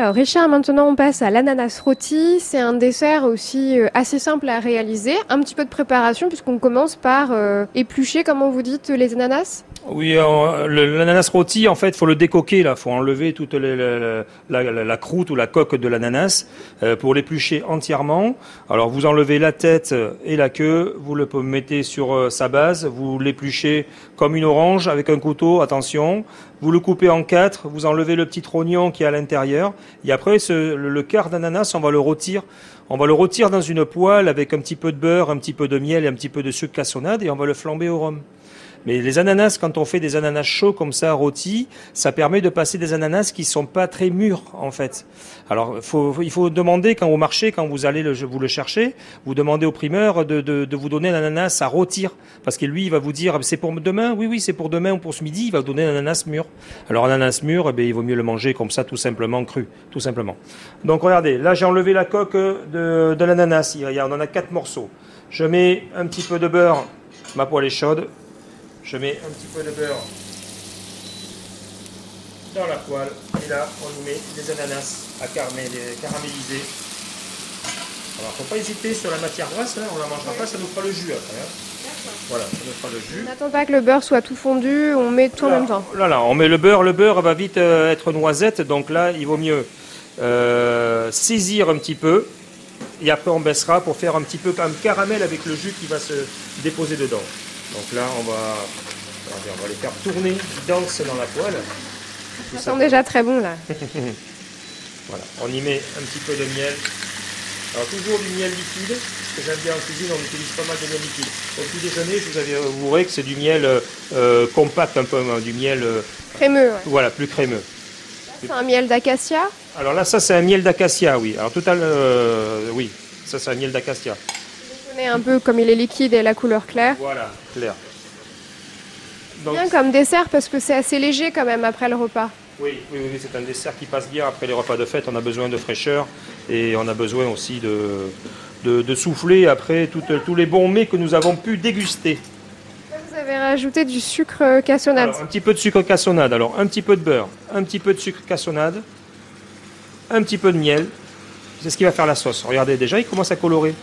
Alors Richard, maintenant on passe à l'ananas rôti. C'est un dessert aussi euh, assez simple à réaliser. Un petit peu de préparation puisqu'on commence par euh, éplucher, comment vous dites, les ananas Oui, euh, l'ananas rôti, en fait, faut le décoquer là. faut enlever toute la, croûte ou la coque de l'ananas euh, pour l'éplucher entièrement. Alors vous enlevez la tête et la queue, vous le mettez sur euh, sa base, vous l'épluchez comme une orange avec un couteau, attention. Vous le coupez en quatre, vous enlevez le petit trognon qui est à l'intérieur. Et après, le, le quart d'ananas, on va le rôtir. On va le rôtir dans une poêle avec un petit peu de beurre, un petit peu de miel et un petit peu de sucre cassonade et on va le flamber au rhum. Mais les ananas, quand on fait des ananas chauds comme ça, rôtis, ça permet de passer des ananas qui sont pas très mûrs, en fait. Alors, il faut demander quand au marché, quand vous allez le, vous le chercher, vous demandez au primeur de, vous donner l'ananas à rôtir. Parce que lui, il va vous dire, c'est pour demain? Oui, oui, c'est pour demain ou pour ce midi. Il va vous donner un ananas mûr. Alors, un ananas mûr, eh bien, il vaut mieux le manger comme ça, tout simplement, cru. Tout simplement. Donc, regardez, là, j'ai enlevé la coque de, de l'ananas. On en a quatre morceaux. Je mets un petit peu de beurre. Ma poêle est chaude. Je mets un petit peu de beurre dans la poêle. Et là, on y met des ananas à caraméliser. Alors, faut pas hésiter sur la matière grasse, hein, on la mangera pas, ça nous fera le jus après. hein. Voilà, ça nous fera le On jus. n'attend pas que le beurre soit tout fondu, on met tout en même temps. Là, là, on met le beurre. Le beurre va vite euh, être noisette, donc là, il vaut mieux euh, saisir un petit peu. Et après, on baissera pour faire un petit peu comme caramel avec le jus qui va se déposer dedans. Donc là, on va, on va les faire tourner, danser dans la poêle. Ça sent déjà très bon là. Voilà, on y met un petit peu de miel. Alors toujours du miel liquide, parce que j'aime bien en cuisine, on utilise pas mal de miel liquide. Au petit déjeuner, je vous avais- verrez que c'est du miel euh, euh, compact un peu, hein, du miel euh, Crémeux, ouais. voilà, plus crémeux. C'est un miel d'acacia? Alors là, ça c'est un miel d'acacia, oui. Alors tout à l'heure, euh, oui, ça c'est un miel d'acacia. Connaît un peu comme il est liquide et la couleur claire. Voilà, clair. Donc, Bien comme dessert parce que c'est assez léger quand même après le repas. oui, oui, oui, c'est un dessert qui passe bien après les repas de fête. On a besoin de fraîcheur et on a besoin aussi de, de, de souffler après tous les bons mets que nous avons pu déguster. Vous avez rajouté du sucre cassonade. Alors, un petit peu de sucre cassonade, alors un petit peu de beurre, un petit peu de sucre cassonade, un petit peu de miel. C'est ce qui va faire la sauce. Regardez, déjà, il commence à colorer.